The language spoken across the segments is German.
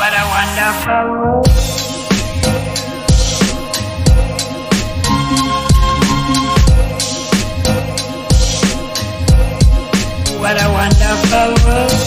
What a wonderful world. What a wonderful world.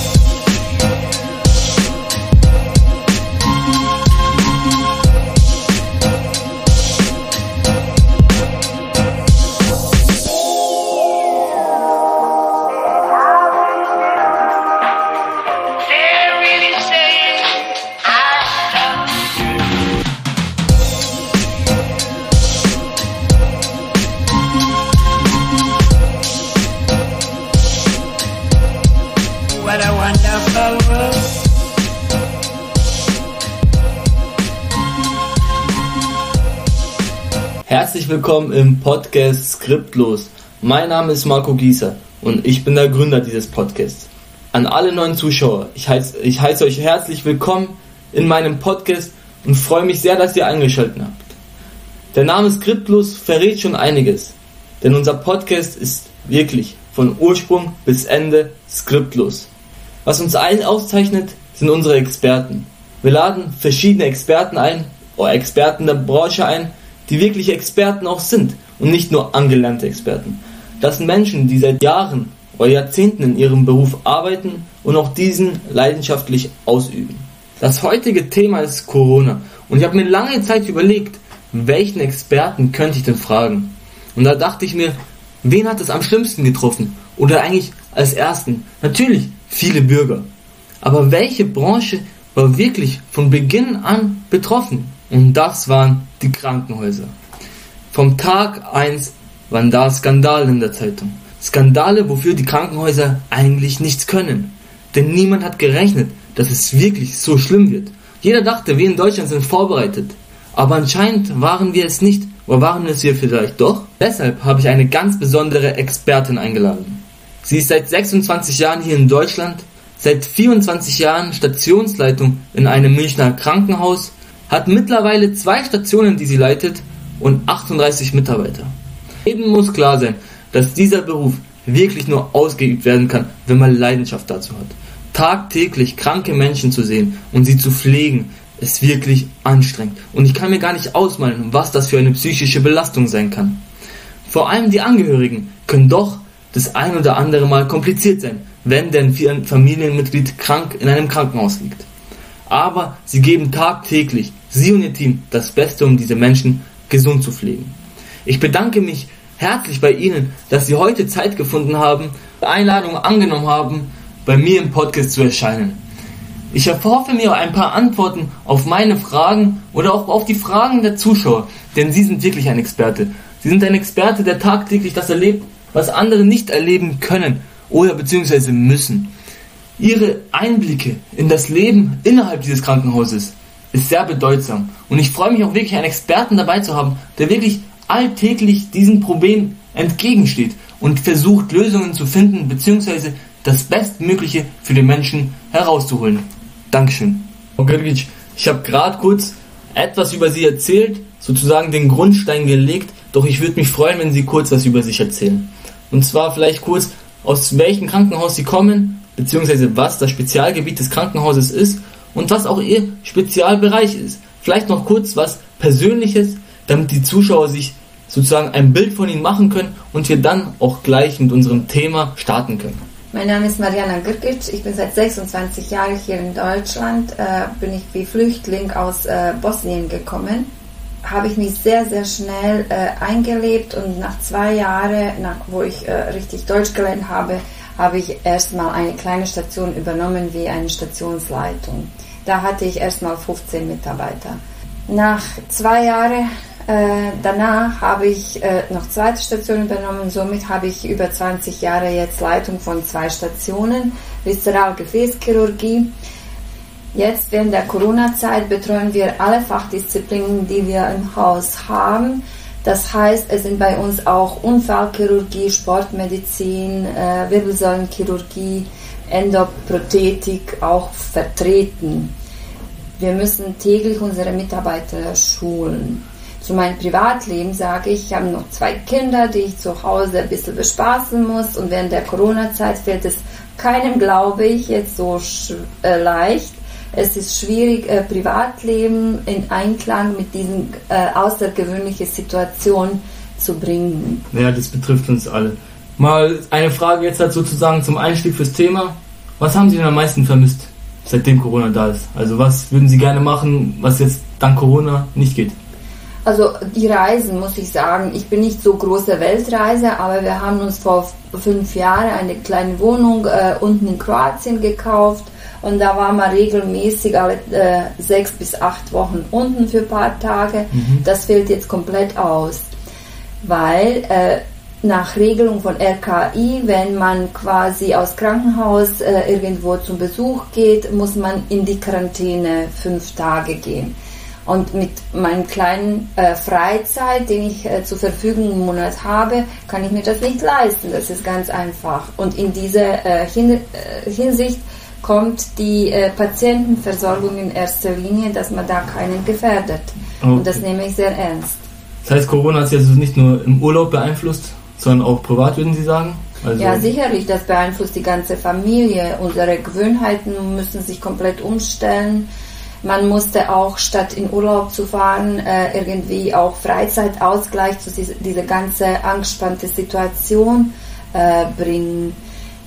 Willkommen im Podcast Skriptlos. Mein Name ist Marco Gieser und ich bin der Gründer dieses Podcasts. An alle neuen Zuschauer, ich heiße, ich heiße euch herzlich willkommen in meinem Podcast und freue mich sehr, dass ihr eingeschaltet habt. Der Name Skriptlos verrät schon einiges, denn unser Podcast ist wirklich von Ursprung bis Ende skriptlos. Was uns allen auszeichnet, sind unsere Experten. Wir laden verschiedene Experten ein, oder Experten der Branche ein, die wirklich Experten auch sind und nicht nur angelernte Experten. Das sind Menschen, die seit Jahren oder Jahrzehnten in ihrem Beruf arbeiten und auch diesen leidenschaftlich ausüben. Das heutige Thema ist Corona und ich habe mir lange Zeit überlegt, welchen Experten könnte ich denn fragen? Und da dachte ich mir, wen hat es am schlimmsten getroffen? Oder eigentlich als ersten? Natürlich viele Bürger. Aber welche Branche war wirklich von Beginn an betroffen? Und das waren die Krankenhäuser. Vom Tag 1 waren da Skandale in der Zeitung. Skandale, wofür die Krankenhäuser eigentlich nichts können. Denn niemand hat gerechnet, dass es wirklich so schlimm wird. Jeder dachte, wir in Deutschland sind vorbereitet. Aber anscheinend waren wir es nicht. Oder waren es wir vielleicht doch? Deshalb habe ich eine ganz besondere Expertin eingeladen. Sie ist seit 26 Jahren hier in Deutschland, seit 24 Jahren Stationsleitung in einem Münchner Krankenhaus, hat mittlerweile zwei Stationen, die sie leitet und 38 Mitarbeiter. Jedem muss klar sein, dass dieser Beruf wirklich nur ausgeübt werden kann, wenn man Leidenschaft dazu hat. Tagtäglich kranke Menschen zu sehen und sie zu pflegen, ist wirklich anstrengend. Und ich kann mir gar nicht ausmalen, was das für eine psychische Belastung sein kann. Vor allem die Angehörigen können doch das ein oder andere Mal kompliziert sein, wenn denn ein Familienmitglied krank in einem Krankenhaus liegt. Aber sie geben tagtäglich, sie und ihr Team, das Beste, um diese Menschen gesund zu pflegen. Ich bedanke mich herzlich bei Ihnen, dass Sie heute Zeit gefunden haben, die Einladung angenommen haben, bei mir im Podcast zu erscheinen. Ich erhoffe mir ein paar Antworten auf meine Fragen oder auch auf die Fragen der Zuschauer, denn Sie sind wirklich ein Experte. Sie sind ein Experte, der tagtäglich das erlebt, was andere nicht erleben können oder beziehungsweise müssen. Ihre Einblicke in das Leben innerhalb dieses Krankenhauses ist sehr bedeutsam und ich freue mich auch wirklich, einen Experten dabei zu haben, der wirklich alltäglich diesem Problem entgegensteht und versucht Lösungen zu finden beziehungsweise das Bestmögliche für den Menschen herauszuholen. Dankeschön. Frau Grgic, ich habe gerade kurz etwas über Sie erzählt, sozusagen den Grundstein gelegt, doch ich würde mich freuen, wenn Sie kurz was über sich erzählen. Und zwar vielleicht kurz, aus welchem Krankenhaus Sie kommen, beziehungsweise was das Spezialgebiet des Krankenhauses ist und was auch Ihr Spezialbereich ist. Vielleicht noch kurz was Persönliches, damit die Zuschauer sich sozusagen ein Bild von Ihnen machen können und wir dann auch gleich mit unserem Thema starten können. Mein Name ist Mariana Girkic, ich bin seit 26 Jahren hier in Deutschland, äh, bin ich wie Flüchtling aus äh, Bosnien gekommen. Habe ich mich sehr, sehr schnell äh, eingelebt und nach zwei Jahren, nach, wo ich äh, richtig Deutsch gelernt habe, habe ich erstmal eine kleine Station übernommen wie eine Stationsleitung. Da hatte ich erstmal 15 Mitarbeiter. Nach zwei Jahren äh, danach habe ich äh, noch zweite Station übernommen. Somit habe ich über 20 Jahre jetzt Leitung von zwei Stationen, Viszeralgefäßchirurgie. Jetzt während der Corona-Zeit betreuen wir alle Fachdisziplinen, die wir im Haus haben. Das heißt, es sind bei uns auch Unfallchirurgie, Sportmedizin, äh, Wirbelsäulenchirurgie, Endoprothetik auch vertreten. Wir müssen täglich unsere Mitarbeiter schulen. Zu meinem Privatleben sage ich, ich habe noch zwei Kinder, die ich zu Hause ein bisschen bespaßen muss und während der Corona-Zeit fällt es keinem, glaube ich, jetzt so äh, leicht, Es ist schwierig, äh, Privatleben in Einklang mit diesen äh, außergewöhnlichen Situationen zu bringen. Ja, das betrifft uns alle. Mal eine Frage jetzt halt sozusagen zum Einstieg fürs Thema. Was haben Sie denn am meisten vermisst, seitdem Corona da ist? Also was würden Sie gerne machen, was jetzt dank Corona nicht geht? Also die Reisen, muss ich sagen, ich bin nicht so große Weltreise, aber wir haben uns vor fünf Jahren eine kleine Wohnung äh, unten in Kroatien gekauft und da waren wir regelmäßig alle äh, sechs bis acht Wochen unten für ein paar Tage. Das fällt jetzt komplett aus, weil äh, nach Regelung von RKI, wenn man quasi aus Krankenhaus äh, irgendwo zum Besuch geht, muss man in die Quarantäne fünf Tage gehen. Und mit meinem kleinen äh, Freizeit, den ich äh, zur Verfügung im Monat habe, kann ich mir das nicht leisten. Das ist ganz einfach. Und in dieser äh, Hin äh, Hinsicht kommt die äh, Patientenversorgung in erster Linie, dass man da keinen gefährdet. Und das Okay. nehme ich sehr ernst. Das heißt, Corona hat Sie also nicht nur im Urlaub beeinflusst, sondern auch privat, würden Sie sagen? Also, Ja, sicherlich, das beeinflusst die ganze Familie. Unsere Gewohnheiten müssen sich komplett umstellen. Man musste auch, statt in Urlaub zu fahren, äh, irgendwie auch Freizeitausgleich zu diese, diese ganze angespannte Situation äh, bringen.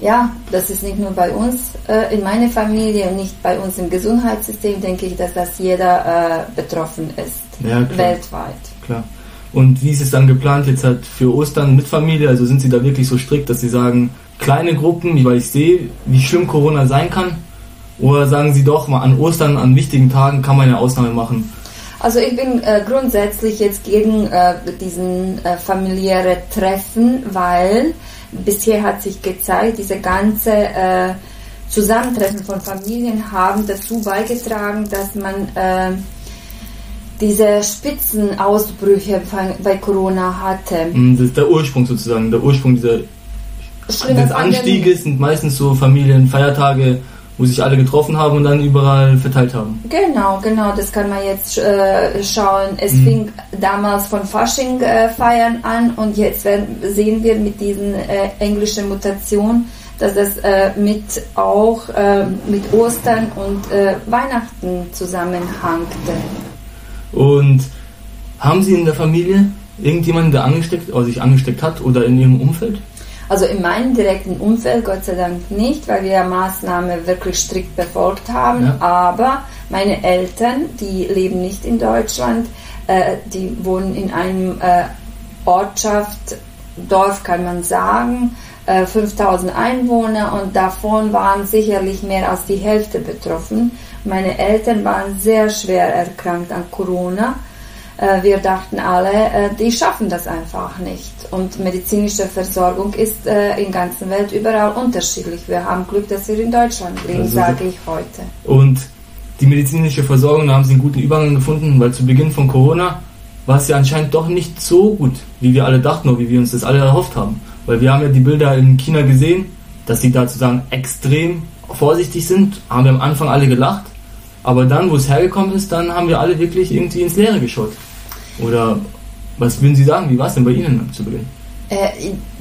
Ja, das ist nicht nur bei uns äh, in meiner Familie und nicht bei uns im Gesundheitssystem, denke ich, dass das jeder betroffen ist, Ja, klar. weltweit. Klar. Und wie ist es dann geplant jetzt halt für Ostern mit Familie? Also sind Sie da wirklich so strikt, dass Sie sagen, kleine Gruppen, weil ich sehe, wie schlimm Corona sein kann? Oder sagen Sie doch mal an Ostern, an wichtigen Tagen kann man eine Ausnahme machen? Also ich bin äh, grundsätzlich jetzt gegen äh, diesen äh, familiäre Treffen, weil bisher hat sich gezeigt, diese ganze äh, Zusammentreffen von Familien haben dazu beigetragen, dass man äh, diese Spitzenausbrüche bei- Corona hatte. Hm, Das ist der Ursprung sozusagen. Der Ursprung dieser, Schlimme des. Anstieges sind meistens so Familien, Feiertage, wo sich alle getroffen haben und dann überall verteilt haben. Genau, genau, das kann man jetzt äh, schauen. Es Mhm. fing damals von Fasching äh, feiern an und jetzt werden, sehen wir mit diesen äh, englischen Mutationen, dass das äh, mit auch äh, mit Ostern und äh, Weihnachten zusammenhangte. Und haben Sie in der Familie irgendjemanden, der angesteckt, oder sich angesteckt hat oder in Ihrem Umfeld? Also in meinem direkten Umfeld Gott sei Dank nicht, weil wir Maßnahmen wirklich strikt befolgt haben. Ja. Aber meine Eltern, die leben nicht in Deutschland, äh, die wohnen in einem äh, Ortschaft, Dorf kann man sagen, äh, 5000 Einwohner und davon waren sicherlich mehr als die Hälfte betroffen. Meine Eltern waren sehr schwer erkrankt an Corona. Äh, Wir dachten alle, äh, die schaffen das einfach nicht. Und medizinische Versorgung ist äh, in der ganzen Welt überall unterschiedlich. Wir haben Glück, dass wir in Deutschland leben, Also sage ich heute. Und die medizinische Versorgung, da haben sie einen guten Übergang gefunden, weil zu Beginn von Corona war es ja anscheinend doch nicht so gut, wie wir alle dachten oder wie wir uns das alle erhofft haben. Weil wir haben ja die Bilder in China gesehen, dass sie da sozusagen extrem vorsichtig sind, haben wir am Anfang alle gelacht, aber dann, wo es hergekommen ist, dann haben wir alle wirklich irgendwie ins Leere geschaut. Oder was würden Sie sagen, wie war es denn bei Ihnen zu Beginn? Äh,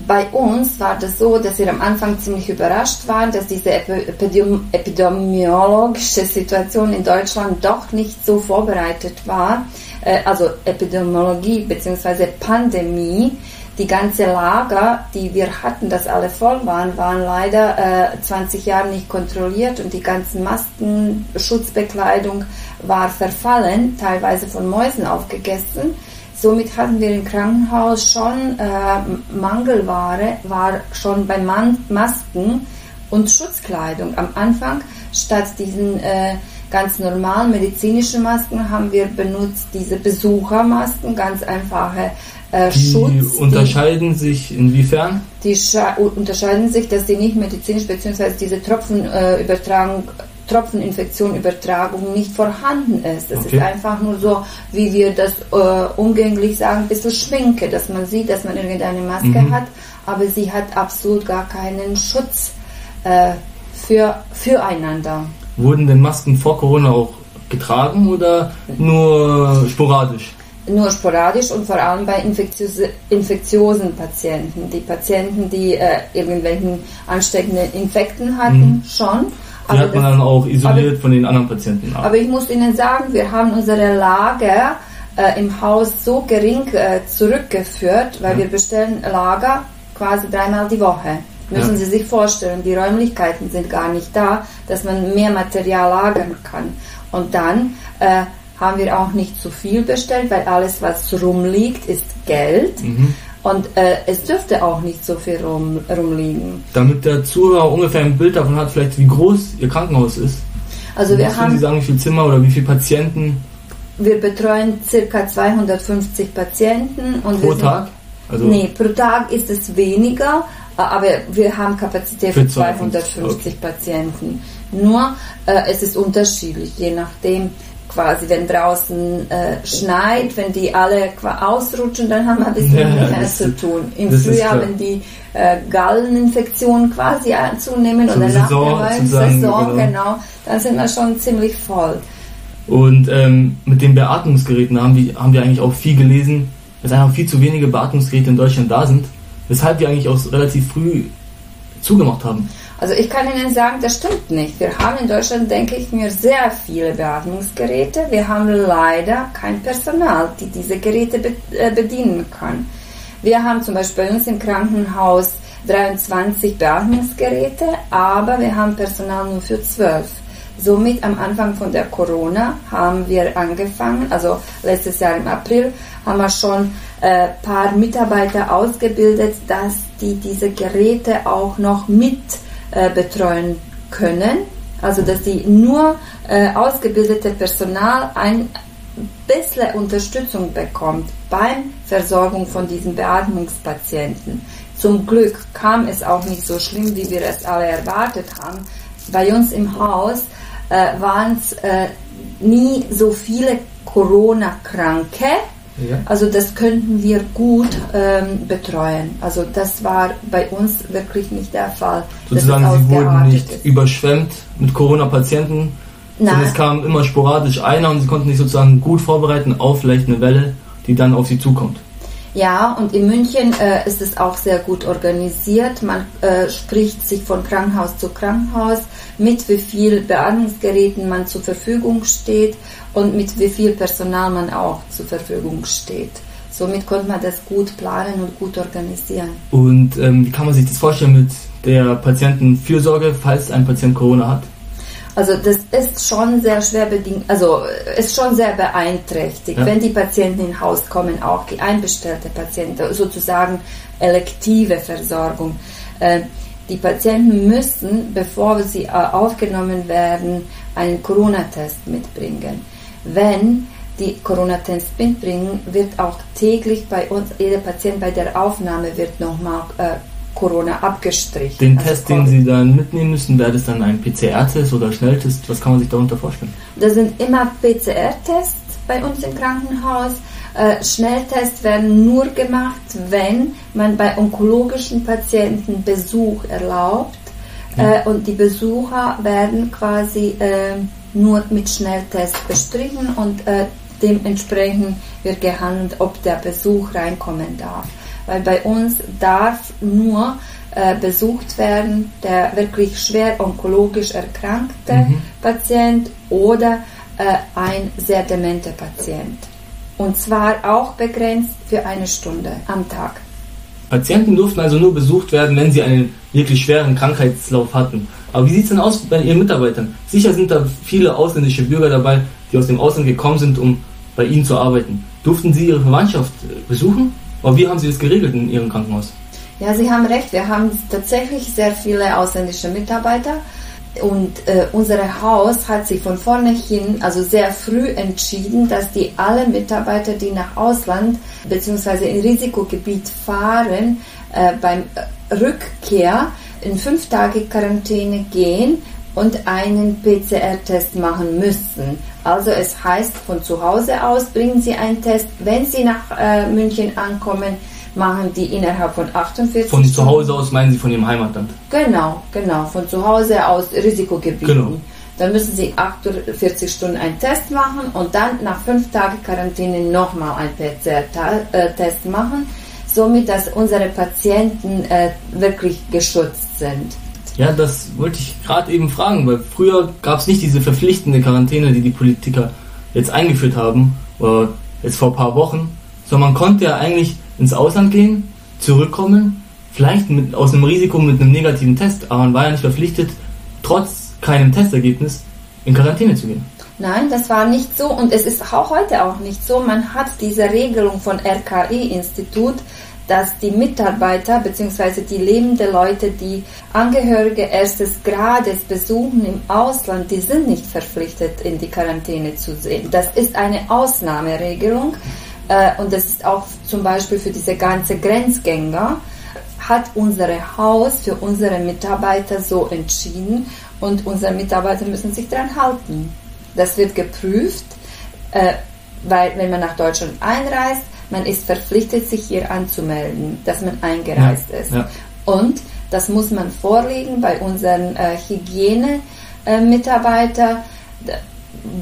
bei uns war das so, dass wir am Anfang ziemlich überrascht waren, dass diese epi- epidem epidemiologische Situation in Deutschland doch nicht so vorbereitet war. Äh, also Epidemiologie bzw. Pandemie. Die ganze Lager, die wir hatten, dass alle voll waren, waren leider äh, 20 Jahre nicht kontrolliert und die ganzen Masken, Schutzbekleidung war verfallen, teilweise von Mäusen aufgegessen. Somit hatten wir im Krankenhaus schon äh, Mangelware, war schon bei Man Masken und Schutzkleidung. Am Anfang statt diesen äh, ganz normalen medizinischen Masken haben wir benutzt diese Besuchermasken, ganz einfache äh, Die Schutz. unterscheiden sich inwiefern? Die, die scha- unterscheiden sich, dass sie nicht medizinisch bzw. diese Tropfenübertragung äh, Übertragung Tropfeninfektionübertragung nicht vorhanden ist. Das Okay. ist einfach nur so, wie wir das äh, umgänglich sagen, ein bisschen Schminke, dass man sieht, dass man irgendeine Maske Mhm. hat, aber sie hat absolut gar keinen Schutz äh, für, füreinander. Wurden denn Masken vor Corona auch getragen oder nur sporadisch? Nur sporadisch und vor allem bei infektiöse, infektiösen Patienten. Die Patienten, die äh, irgendwelchen ansteckenden Infekten hatten, Mhm. schon. Die Aber hat man das- dann auch isoliert von den anderen Patienten ab. Aber ich muss Ihnen sagen, wir haben unsere Lager äh, im Haus so gering äh, zurückgeführt, weil wir bestellen Lager quasi dreimal die Woche. Müssen Ja. Sie sich vorstellen, die Räumlichkeiten sind gar nicht da, dass man mehr Material lagern kann. Und dann äh, haben wir auch nicht zu viel bestellt, weil alles, was rumliegt, ist Geld. Mhm. Und äh, es dürfte auch nicht so viel rum, rumliegen. Damit der Zuhörer ungefähr ein Bild davon hat, vielleicht wie groß Ihr Krankenhaus ist. Also wir Können haben Sie sagen, wie viele Zimmer oder wie viele Patienten Wir betreuen circa 250 Patienten und pro wir sind, Tag? Also Nee, pro Tag ist es weniger, aber wir haben Kapazität für Für 250 250, Patienten. Nur äh, es ist unterschiedlich, je nachdem quasi, wenn draußen äh, schneit, wenn die alle ausrutschen, dann haben wir ein bisschen Ja, mehr das- zu tun. Im Frühjahr, wenn die äh, Galleninfektionen quasi zunehmen Zur oder nach Saison der Saison, genau. genau, dann sind wir schon ziemlich voll. Und ähm, mit den Beatmungsgeräten haben wir, haben wir eigentlich auch viel gelesen, dass einfach viel zu wenige Beatmungsgeräte in Deutschland da sind, weshalb wir eigentlich auch relativ früh zugemacht haben. Also ich kann Ihnen sagen, das stimmt nicht. Wir haben in Deutschland, denke ich mir, sehr viele Beatmungsgeräte. Wir haben leider kein Personal, die diese Geräte äh, bedienen kann. Wir haben zum Beispiel bei uns im Krankenhaus 23 Beatmungsgeräte, aber wir haben Personal nur für 12. Somit am Anfang von der Corona haben wir angefangen, also letztes Jahr im April, haben wir schon ein äh, paar Mitarbeiter ausgebildet, dass die diese Geräte auch noch mit äh, betreuen können. Also dass die nur äh, ausgebildete Personal ein bisschen Unterstützung bekommt beim Versorgung von diesen Beatmungspatienten. Zum Glück kam es auch nicht so schlimm, wie wir es alle erwartet haben. Bei uns im Haus äh, waren es äh, nie so viele Corona-Kranke. Ja. Also das könnten wir gut ähm, betreuen. Also das war bei uns wirklich nicht der Fall. Sozusagen, sie wurden nicht ist. überschwemmt mit Corona-Patienten, sondern Nein. es kam immer sporadisch einer und sie konnten sich sozusagen gut vorbereiten auf vielleicht eine Welle, die dann auf sie zukommt. Ja, und in München äh, ist es auch sehr gut organisiert. Man äh, spricht sich von Krankenhaus zu Krankenhaus, mit wie viel Beatmungsgeräten man zur Verfügung steht und mit wie viel Personal man auch zur Verfügung steht. Somit konnte man das gut planen und gut organisieren. Und ähm, wie kann man sich das vorstellen mit der Patientenfürsorge, falls ein Patient Corona hat? Also das ist schon sehr schwer bedingt, also ist schon sehr beeinträchtigt, Ja. wenn die Patienten ins Haus kommen, auch die einbestellte Patienten, sozusagen elektive Versorgung. Äh, Die Patienten müssen, bevor sie äh, aufgenommen werden, einen Corona-Test mitbringen. Wenn die Corona-Test mitbringen, wird auch täglich bei uns, jeder Patient bei der Aufnahme wird nochmal äh, Corona abgestrichen. Den Also Test, den. Sie dann mitnehmen müssen, wäre das dann ein PCR-Test oder Schnelltest? Was kann man sich darunter vorstellen? Das sind immer PCR-Tests bei uns im Krankenhaus. Äh, Schnelltests werden nur gemacht, wenn man bei onkologischen Patienten Besuch erlaubt. Äh, und die Besucher werden quasi äh, nur mit Schnelltest bestrichen und äh, dementsprechend wird gehandelt, ob der Besuch reinkommen darf. Weil bei uns darf nur äh, besucht werden der wirklich schwer onkologisch erkrankte Mhm. Patient oder äh, ein sehr dementer Patient. Und zwar auch begrenzt für eine Stunde am Tag. Patienten durften also nur besucht werden, wenn sie einen wirklich schweren Krankheitslauf hatten. Aber wie sieht es denn aus bei Ihren Mitarbeitern? Sicher sind da viele ausländische Bürger dabei, die aus dem Ausland gekommen sind, um bei Ihnen zu arbeiten. Durften Sie Ihre Verwandtschaft äh, besuchen? Aber wie haben Sie das geregelt in Ihrem Krankenhaus? Ja, Sie haben recht, wir haben tatsächlich sehr viele ausländische Mitarbeiter. Und äh, unser Haus hat sich von vornherein, also sehr früh entschieden, dass die alle Mitarbeiter, die nach Ausland bzw. in Risikogebiet fahren, äh, beim Rückkehr in fünf Tage Quarantäne gehen und einen PCR-Test machen müssen. Also es heißt, von zu Hause aus bringen Sie einen Test. Wenn Sie nach äh, München ankommen, machen die innerhalb von 48 Von Stunden. zu Hause aus meinen Sie von Ihrem Heimatland? Genau, genau, von zu Hause aus Risikogebieten. Genau. Dann müssen Sie 48 Stunden einen Test machen und dann nach fünf Tagen Quarantäne nochmal einen PCR-Test machen, somit dass unsere Patienten äh, wirklich geschützt sind. Ja, das wollte ich gerade eben fragen, weil früher gab es nicht diese verpflichtende Quarantäne, die die Politiker jetzt eingeführt haben, oder jetzt vor ein paar Wochen, sondern man konnte ja eigentlich ins Ausland gehen, zurückkommen, vielleicht mit, aus einem Risiko mit einem negativen Test, aber man war ja nicht verpflichtet, trotz keinem Testergebnis in Quarantäne zu gehen. Nein, das war nicht so und es ist auch heute auch nicht so. Man hat diese Regelung von RKI-Institut, dass die Mitarbeiter bzw. die lebenden Leute, die Angehörige erstes Grades besuchen im Ausland, die sind nicht verpflichtet, in die Quarantäne zu sehen. Das ist eine Ausnahmeregelung äh, und das ist auch zum Beispiel für diese ganze Grenzgänger hat unser Haus für unsere Mitarbeiter so entschieden und unsere Mitarbeiter müssen sich daran halten. Das wird geprüft, äh, weil wenn man nach Deutschland einreist, man ist verpflichtet, sich hier anzumelden, dass man eingereist Ja, ist. ja. Und das muss man vorlegen bei unseren äh, Hygiene-Mitarbeiter.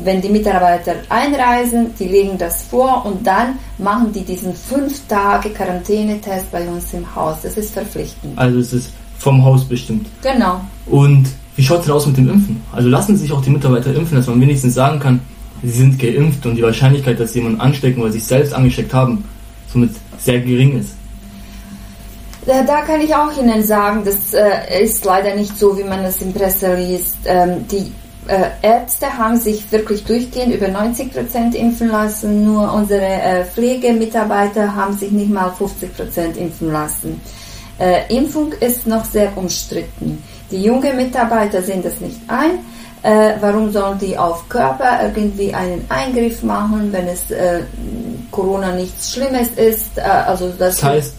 Wenn die Mitarbeiter einreisen, die legen das vor und dann machen die diesen fünf Tage Quarantänetest bei uns im Haus. Das ist verpflichtend. Also es ist vom Haus bestimmt. Genau. Und wie schaut es aus mit dem Impfen? Also lassen sich auch die Mitarbeiter impfen, dass man wenigstens sagen kann, sie sind geimpft und die Wahrscheinlichkeit, dass sie jemanden anstecken oder sich selbst angesteckt haben, somit sehr gering ist. Da, kann ich auch Ihnen sagen, das äh, ist leider nicht so, wie man es in Presse liest. Ähm, die äh, Ärzte haben sich wirklich durchgehend über 90 Prozent impfen lassen, nur unsere äh, Pflegemitarbeiter haben sich nicht mal 50 Prozent impfen lassen. Äh, Impfung ist noch sehr umstritten. Die jungen Mitarbeiter sehen das nicht ein. Äh, warum sollen die auf Körper irgendwie einen Eingriff machen, wenn es äh, Corona nichts Schlimmes ist? Äh, also das, Das heißt,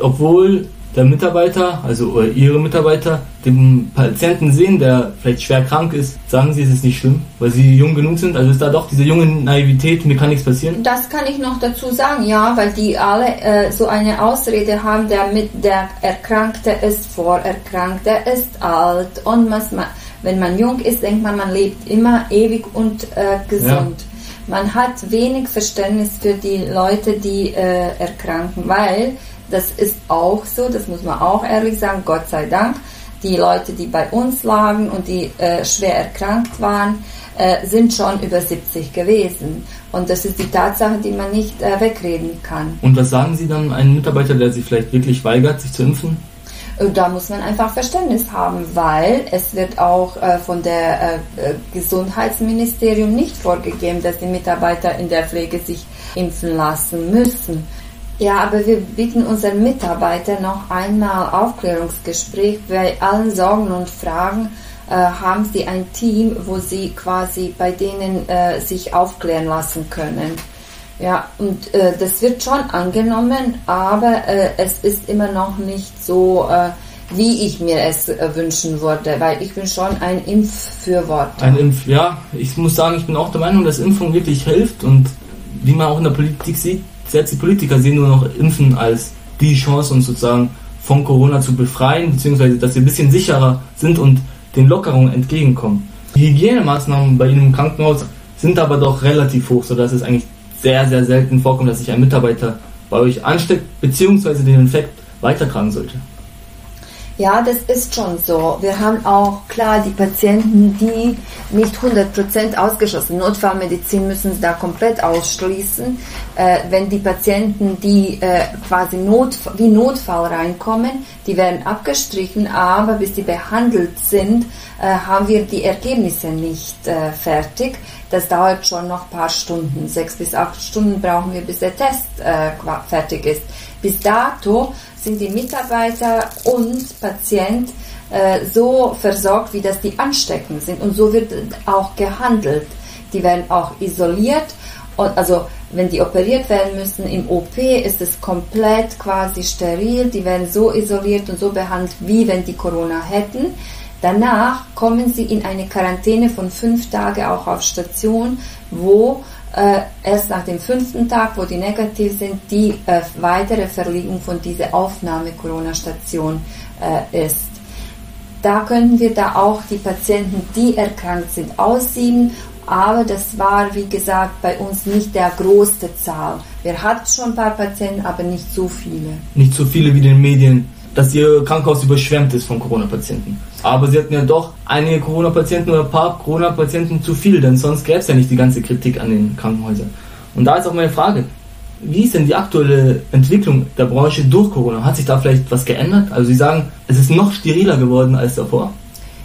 obwohl der Mitarbeiter, also oder ihre Mitarbeiter, den Patienten sehen, der vielleicht schwer krank ist, sagen sie, es ist nicht schlimm, weil sie jung genug sind. Also ist da doch diese junge Naivität, mir kann nichts passieren. Das kann ich noch dazu sagen, ja, weil die alle äh, so eine Ausrede haben, der mit der Erkrankte ist vorerkrankt, der ist alt und was man, wenn man jung ist, denkt man, man lebt immer ewig und äh, gesund. Man hat wenig Verständnis für die Leute, die äh, erkranken, weil das ist auch so, das muss man auch ehrlich sagen, Gott sei Dank, die Leute, die bei uns lagen und die äh, schwer erkrankt waren, äh, sind schon über 70 gewesen. Und das ist die Tatsache, die man nicht äh, wegreden kann. Und was sagen Sie dann einem Mitarbeiter, der sich vielleicht wirklich weigert, sich zu impfen? Da muss man einfach Verständnis haben, weil es wird auch äh, von der äh, äh, Gesundheitsministerium nicht vorgegeben, dass die Mitarbeiter in der Pflege sich impfen lassen müssen. Ja, aber wir bieten unseren Mitarbeitern noch einmal Aufklärungsgespräch. Bei allen Sorgen und Fragen haben sie ein Team, wo sie quasi bei denen äh, sich aufklären lassen können. Ja, und äh, das wird schon angenommen, aber äh, es ist immer noch nicht so, äh, wie ich mir es äh, wünschen würde, weil ich bin schon ein Impffürworter. Ein Impf, ja, ich muss sagen, ich bin auch der Meinung, dass Impfung wirklich hilft und wie man auch in der Politik sieht, selbst die Politiker sehen nur noch Impfen als die Chance, uns sozusagen von Corona zu befreien, beziehungsweise dass wir ein bisschen sicherer sind und den Lockerungen entgegenkommen. Die Hygienemaßnahmen bei Ihnen im Krankenhaus sind aber doch relativ hoch, sodass es eigentlich sehr, sehr selten vorkommt, dass sich ein Mitarbeiter bei euch ansteckt, beziehungsweise den Infekt weitertragen sollte. Ja, das ist schon so. Wir haben auch klar die Patienten, die nicht 100% ausgeschlossen. Notfallmedizin müssen sie da komplett ausschließen. Äh, wenn die Patienten, die äh, quasi Not, wie Notfall reinkommen, die werden abgestrichen, aber bis die behandelt sind, äh, haben wir die Ergebnisse nicht äh, fertig. Das dauert schon noch ein paar Stunden. Sechs bis acht Stunden brauchen wir, bis der Test äh, fertig ist. Bis dato sind die Mitarbeiter und Patient äh, so versorgt, wie das die ansteckend sind. Und so wird auch gehandelt. Die werden auch isoliert. Und also wenn die operiert werden müssen im OP, ist es komplett quasi steril. Die werden so isoliert und so behandelt, wie wenn die Corona hätten. Danach kommen sie in eine Quarantäne von fünf Tagen auch auf Station, wo äh, erst nach dem fünften Tag, wo die negativ sind, die äh, weitere Verlegung von dieser Aufnahme Corona-Station äh, ist. Da könnten wir da auch die Patienten, die erkrankt sind, aussieben. Aber das war, wie gesagt, bei uns nicht der größte Zahl. Wir hatten schon ein paar Patienten, aber nicht so viele. Nicht so viele wie in den Medien, dass ihr Krankenhaus überschwemmt ist von Corona-Patienten. Aber sie hatten ja doch einige Corona-Patienten oder ein paar Corona-Patienten zu viel, denn sonst gäbe es ja nicht die ganze Kritik an den Krankenhäusern. Und da ist auch meine Frage, wie ist denn die aktuelle Entwicklung der Branche durch Corona? Hat sich da vielleicht was geändert? Also Sie sagen, es ist noch steriler geworden als davor?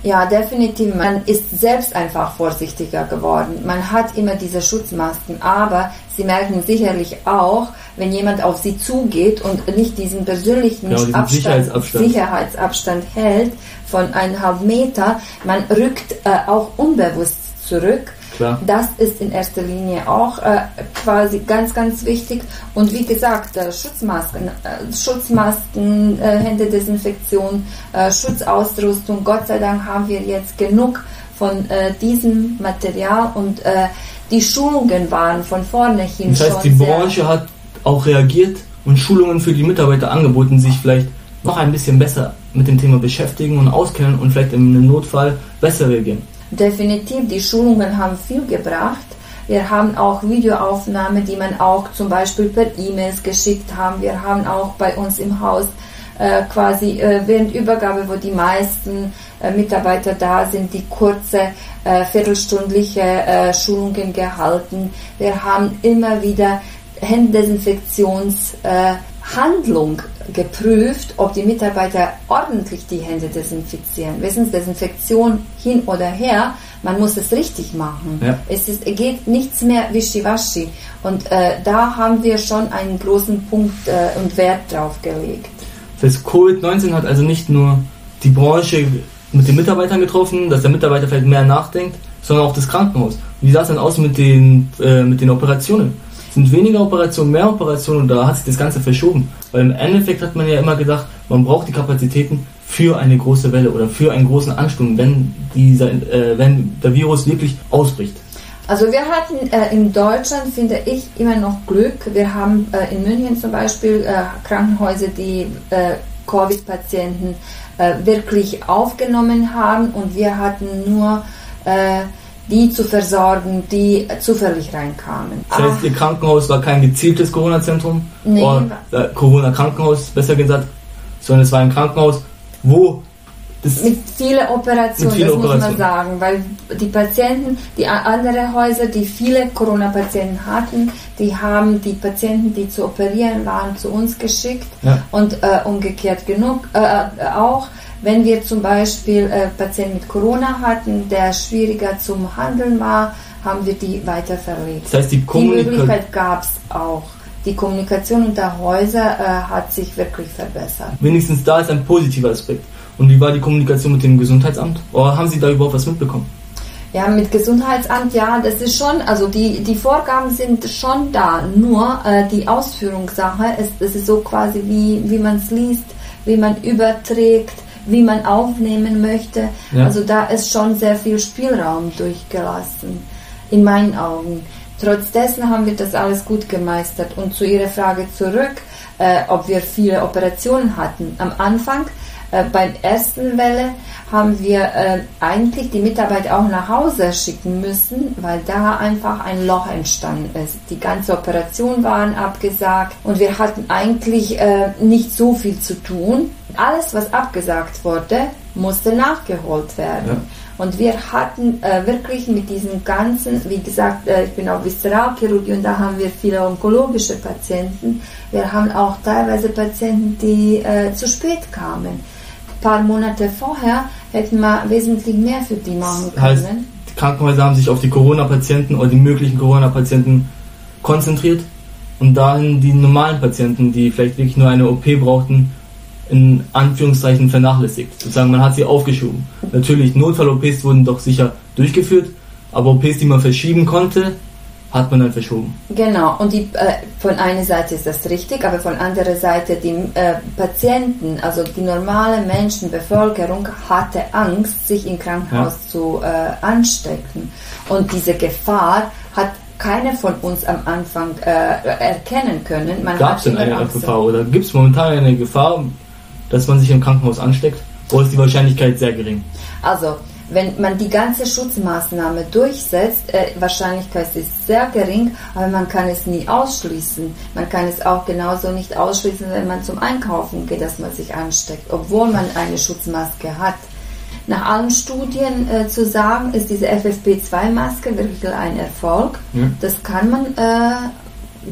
Ja, definitiv. Man ist selbst einfach vorsichtiger geworden. Man hat immer diese Schutzmasken, aber Sie merken sicherlich auch, wenn jemand auf Sie zugeht und nicht diesen persönlichen Genau, diesen Abstand, Sicherheitsabstand. Sicherheitsabstand hält von eineinhalb Meter, man rückt äh, auch unbewusst zurück. Klar. Das ist in erster Linie auch äh, quasi ganz, ganz wichtig. Und wie gesagt, äh, Schutzmasken, äh, Schutzmasken, äh, Händedesinfektion, äh, Schutzausrüstung. Gott sei Dank haben wir jetzt genug von äh, diesem Material und die Schulungen waren von vorne hin Das heißt, die Branche hat auch reagiert und Schulungen für die Mitarbeiter angeboten, sich vielleicht noch ein bisschen besser mit dem Thema beschäftigen und auskennen und vielleicht im Notfall besser reagieren. Definitiv, die Schulungen haben viel gebracht. Wir haben auch Videoaufnahmen, die man auch zum Beispiel per E-Mails geschickt haben. Wir haben auch bei uns im Haus äh, quasi äh, während Übergabe, wo die meisten äh, Mitarbeiter da sind, die kurze äh, viertelstündliche äh, Schulungen gehalten. Wir haben immer wieder Händedesinfektionshandlung äh, Handlung geprüft, ob die Mitarbeiter ordentlich die Hände desinfizieren. Wissen Sie, Desinfektion hin oder her, man muss es richtig machen. Ja. Es ist, geht nichts mehr wischiwaschi. Und äh, da haben wir schon einen großen Punkt äh, und Wert drauf gelegt. Das heißt, Covid-19 hat also nicht nur die Branche mit den Mitarbeitern getroffen, dass der Mitarbeiter vielleicht mehr nachdenkt, sondern auch das Krankenhaus. Wie sah es denn aus mit den, äh, mit den Operationen? Sind weniger Operationen, mehr Operationen und da hat sich das Ganze verschoben. Weil im Endeffekt hat man ja immer gedacht, man braucht die Kapazitäten für eine große Welle oder für einen großen Ansturm, wenn, dieser, äh, wenn der Virus wirklich ausbricht. Also wir hatten äh, in Deutschland, finde ich, immer noch Glück. Wir haben äh, in München zum Beispiel äh, Krankenhäuser, die äh, Covid-Patienten äh, wirklich aufgenommen haben und wir hatten nur die zu versorgen, die zufällig reinkamen. Das heißt, Ihr Krankenhaus war kein gezieltes Corona-Zentrum, Nee. oder äh, Corona-Krankenhaus, besser gesagt, sondern es war ein Krankenhaus, wo das Mit vielen Operationen, Mit vielen das muss man Operationen. sagen, weil die Patienten, die a- andere Häuser, die viele Corona-Patienten hatten, die haben die Patienten, die zu operieren waren, zu uns geschickt Ja. und äh, umgekehrt genug äh, äh, auch. Wenn wir zum Beispiel äh, Patienten mit Corona hatten, der schwieriger zum Handeln war, haben wir die weiter verlegt. Das heißt, die Die Kommunikation. Möglichkeit gab es auch. Die Kommunikation unter Häuser äh, hat sich wirklich verbessert. Wenigstens da ist ein positiver Aspekt. Und wie war die Kommunikation mit dem Gesundheitsamt? Oder haben Sie da überhaupt was mitbekommen? Ja, mit Gesundheitsamt, ja, das ist schon, also die, die Vorgaben sind schon da, nur äh, die Ausführungssache, ist, es ist so quasi wie, wie man es liest, wie man überträgt, wie man aufnehmen möchte. Ja. Also da ist schon sehr viel Spielraum durchgelassen, in meinen Augen. Trotz dessen haben wir das alles gut gemeistert. Und zu Ihrer Frage zurück, äh, ob wir viele Operationen hatten. Am Anfang, äh, beim ersten Welle, haben wir äh, eigentlich die Mitarbeiter auch nach Hause schicken müssen, weil da einfach ein Loch entstanden ist. Die ganze Operation waren abgesagt und wir hatten eigentlich äh, nicht so viel zu tun. Alles, was abgesagt wurde, musste nachgeholt werden. Ja. Und wir hatten äh, wirklich mit diesem ganzen, wie gesagt, äh, ich bin auch Viszeralchirurgie und da haben wir viele onkologische Patienten. Wir haben auch teilweise Patienten, die äh, zu spät kamen. Ein paar Monate vorher hätten wir wesentlich mehr für die machen Das heißt, können. die Krankenhäuser haben sich auf die Corona-Patienten oder die möglichen Corona-Patienten konzentriert und dahin die normalen Patienten, die vielleicht wirklich nur eine OP brauchten, in Anführungszeichen vernachlässigt. Sozusagen, man hat sie aufgeschoben. Natürlich, Notfall-OPs wurden doch sicher durchgeführt, aber OPs, die man verschieben konnte, hat man dann verschoben. Genau, und die, äh, von einer Seite ist das richtig, aber von anderer Seite die äh, Patienten, also die normale Menschenbevölkerung hatte Angst, sich im Krankenhaus zu äh, anstecken. Und diese Gefahr hat keiner von uns am Anfang äh, erkennen können. Gab es denn eine Angst. Gefahr oder gibt es momentan eine Gefahr, dass man sich im Krankenhaus ansteckt? Oder ist die Wahrscheinlichkeit sehr gering? Also, wenn man die ganze Schutzmaßnahme durchsetzt, äh, Wahrscheinlichkeit ist sehr gering, aber man kann es nie ausschließen. Man kann es auch genauso nicht ausschließen, wenn man zum Einkaufen geht, dass man sich ansteckt, obwohl man eine Schutzmaske hat. nach allen Studien äh, zu sagen, ist diese FFP2-Maske wirklich ein Erfolg. Ja. Das kann man äh,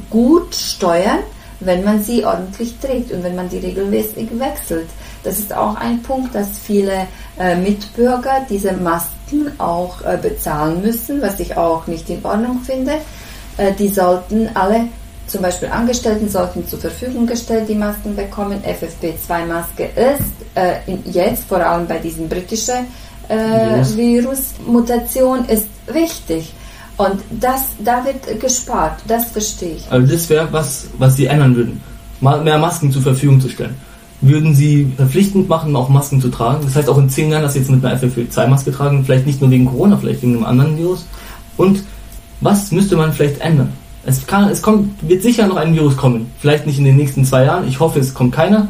gut steuern, wenn man sie ordentlich trägt und wenn man die regelmäßig wechselt. Das ist auch ein Punkt, dass viele äh, Mitbürger diese Masken auch äh, bezahlen müssen, was ich auch nicht in Ordnung finde. Äh, die sollten alle, zum Beispiel Angestellten, sollten zur Verfügung gestellt die Masken bekommen. FFP2-Maske ist äh, in, jetzt, vor allem bei diesem britischen äh, Virus. Virus-Mutation, ist wichtig. Und das, da wird gespart, das verstehe ich. Also das wäre was, was sie ändern würden. Ma- Mehr Masken zur Verfügung zu stellen. Würden sie verpflichtend machen, auch Masken zu tragen? Das heißt auch in zehn Jahren, dass sie jetzt mit einer FFP2-Maske tragen, vielleicht nicht nur wegen Corona, vielleicht wegen einem anderen Virus. Und was müsste man vielleicht ändern? Es, kann, es kommt, wird sicher noch ein Virus kommen. Vielleicht nicht in den nächsten zwei Jahren. Ich hoffe, es kommt keiner.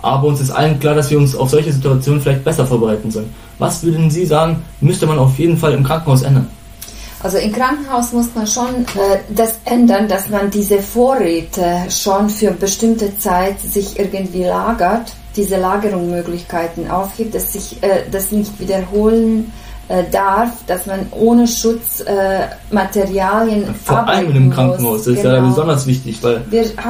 Aber uns ist allen klar, dass wir uns auf solche Situationen vielleicht besser vorbereiten sollen. Was würden Sie sagen, müsste man auf jeden Fall im Krankenhaus ändern? Also im Krankenhaus muss man schon äh, das ändern, dass man diese Vorräte schon für bestimmte Zeit sich irgendwie lagert, diese Lagerungsmöglichkeiten aufhebt, dass sich äh, das nicht wiederholen äh, darf, dass man ohne Schutz äh, Materialien Vor allem im Krankenhaus. muss. Das ist ja Genau. besonders wichtig, weil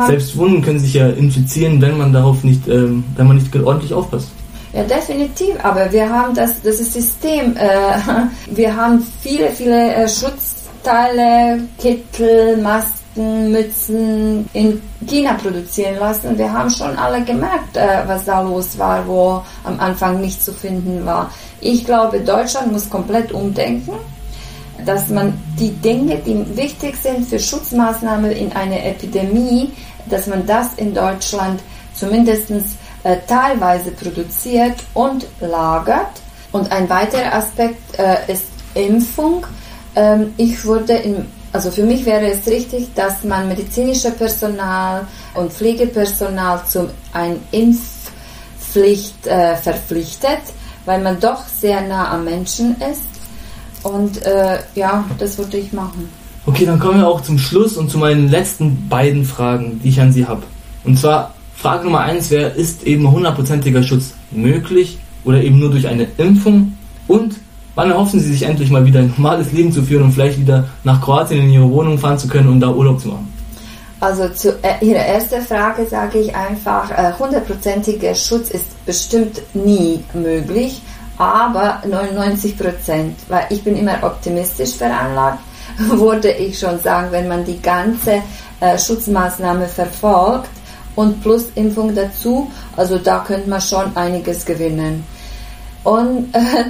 selbst Wunden können sich ja infizieren, wenn man darauf nicht, ähm, wenn man nicht ordentlich aufpasst. Ja, definitiv, aber wir haben das, das System. Äh, wir haben viele, viele äh, Schutzteile, Kittel, Masken, Mützen in China produzieren lassen. Wir haben schon alle gemerkt, äh, was da los war, wo am Anfang nicht zu finden war. Ich glaube, Deutschland muss komplett umdenken dass man die Dinge, die wichtig sind für Schutzmaßnahmen in einer Epidemie, dass man das in Deutschland zumindest äh, teilweise produziert und lagert. Und ein weiterer Aspekt äh, ist Impfung. Ähm, ich würde in also für mich wäre es richtig, dass man medizinische Personal und Pflegepersonal zum ein Impfpflicht äh, verpflichtet, weil man doch sehr nah am Menschen ist. Und äh, ja, das würde ich machen. Okay, dann kommen wir auch zum Schluss und zu meinen letzten beiden Fragen, die ich an Sie habe. Und zwar Frage Nummer eins wäre, ist eben hundertprozentiger Schutz möglich oder eben nur durch eine Impfung? Und wann erhoffen Sie sich endlich mal wieder ein normales Leben zu führen und vielleicht wieder nach Kroatien in Ihre Wohnung fahren zu können und da Urlaub zu machen? Also zu äh, Ihrer ersten Frage sage ich einfach, äh, hundertprozentiger Schutz ist bestimmt nie möglich, aber 99 Prozent, weil ich bin immer optimistisch veranlagt, würde ich schon sagen, wenn man die ganze äh, Schutzmaßnahme verfolgt und plus Impfung dazu, also da könnte man schon einiges gewinnen. Und äh,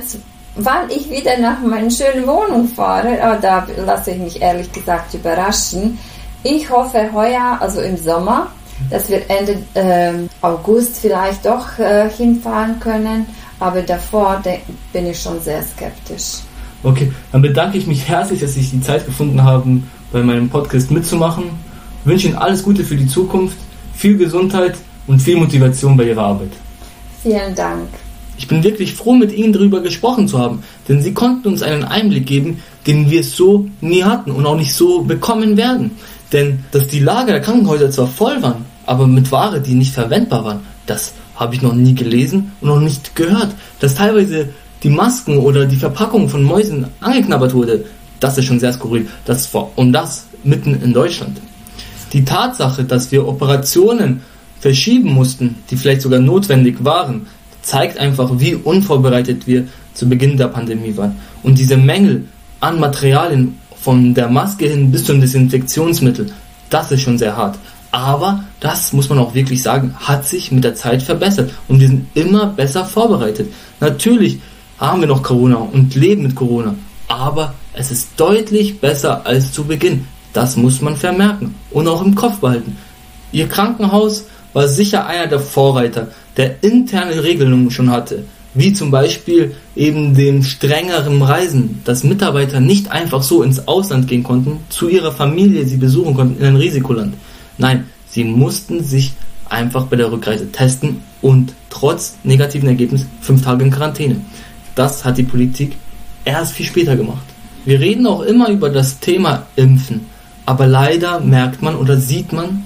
wann ich wieder nach meiner schönen Wohnung fahre, ah, da lasse ich mich ehrlich gesagt überraschen. Ich hoffe heuer, also im Sommer, dass wir Ende ähm, August vielleicht doch äh, hinfahren können, aber davor bin ich schon sehr skeptisch. Okay, dann bedanke ich mich herzlich, dass sich die Zeit gefunden haben, bei meinem Podcast mitzumachen. Wünsche Ihnen alles Gute für die Zukunft, viel Gesundheit und viel Motivation bei Ihrer Arbeit. Vielen Dank. Ich bin wirklich froh, mit Ihnen darüber gesprochen zu haben, denn Sie konnten uns einen Einblick geben, den wir so nie hatten und auch nicht so bekommen werden. Denn dass die Lager der Krankenhäuser zwar voll waren, aber mit Ware, die nicht verwendbar waren, das habe ich noch nie gelesen und noch nicht gehört. Dass teilweise die Masken oder die Verpackung von Mäusen angeknabbert wurde, das ist schon sehr skurril. Das war, und das mitten in Deutschland. Die Tatsache, dass wir Operationen verschieben mussten, die vielleicht sogar notwendig waren, zeigt einfach, wie unvorbereitet wir zu Beginn der Pandemie waren. Und diese Mängel an Materialien, von der Maske hin bis zum Desinfektionsmittel, das ist schon sehr hart. Aber das muss man auch wirklich sagen, hat sich mit der Zeit verbessert und wir sind immer besser vorbereitet. Natürlich haben wir noch Corona und leben mit Corona, aber es ist deutlich besser als zu Beginn. Das muss man vermerken und auch im Kopf behalten. Ihr Krankenhaus war sicher einer der Vorreiter, der interne Regelungen schon hatte, wie zum Beispiel eben dem strengeren Reisen, dass Mitarbeiter nicht einfach so ins Ausland gehen konnten, zu ihrer Familie sie besuchen konnten in ein Risikoland. Nein, sie mussten sich einfach bei der Rückreise testen und trotz negativen Ergebnis fünf Tage in Quarantäne. Das hat die Politik erst viel später gemacht. Wir reden auch immer über das Thema Impfen, aber leider merkt man oder sieht man,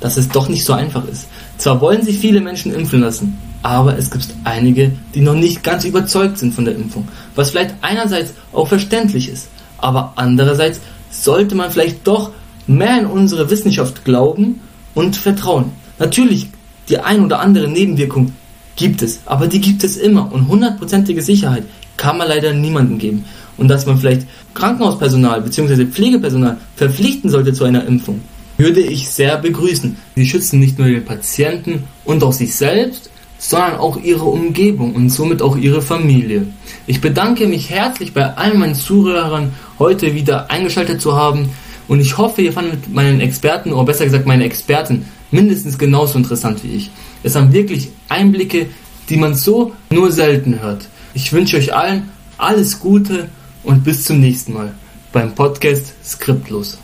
dass es doch nicht so einfach ist. Zwar wollen sich viele Menschen impfen lassen, aber es gibt einige, die noch nicht ganz überzeugt sind von der Impfung, was vielleicht einerseits auch verständlich ist, aber andererseits sollte man vielleicht doch mehr in unsere Wissenschaft glauben und vertrauen. Natürlich, die ein oder andere Nebenwirkung gibt es, aber die gibt es immer und hundertprozentige Sicherheit kann man leider niemandem geben. Und dass man vielleicht Krankenhauspersonal bzw. Pflegepersonal verpflichten sollte zu einer Impfung, würde ich sehr begrüßen. Sie schützen nicht nur den Patienten und auch sich selbst, sondern auch ihre Umgebung und somit auch ihre Familie. Ich bedanke mich herzlich bei allen meinen Zuhörern, heute wieder eingeschaltet zu haben und ich hoffe, ihr fandet meinen Experten, oder besser gesagt meine Experten, mindestens genauso interessant wie ich. Es haben wirklich Einblicke, die man so nur selten hört. Ich wünsche euch allen alles Gute und bis zum nächsten Mal beim Podcast Skriptlos.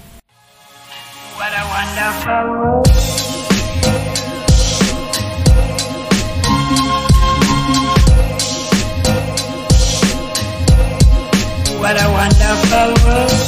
What a wonderful world.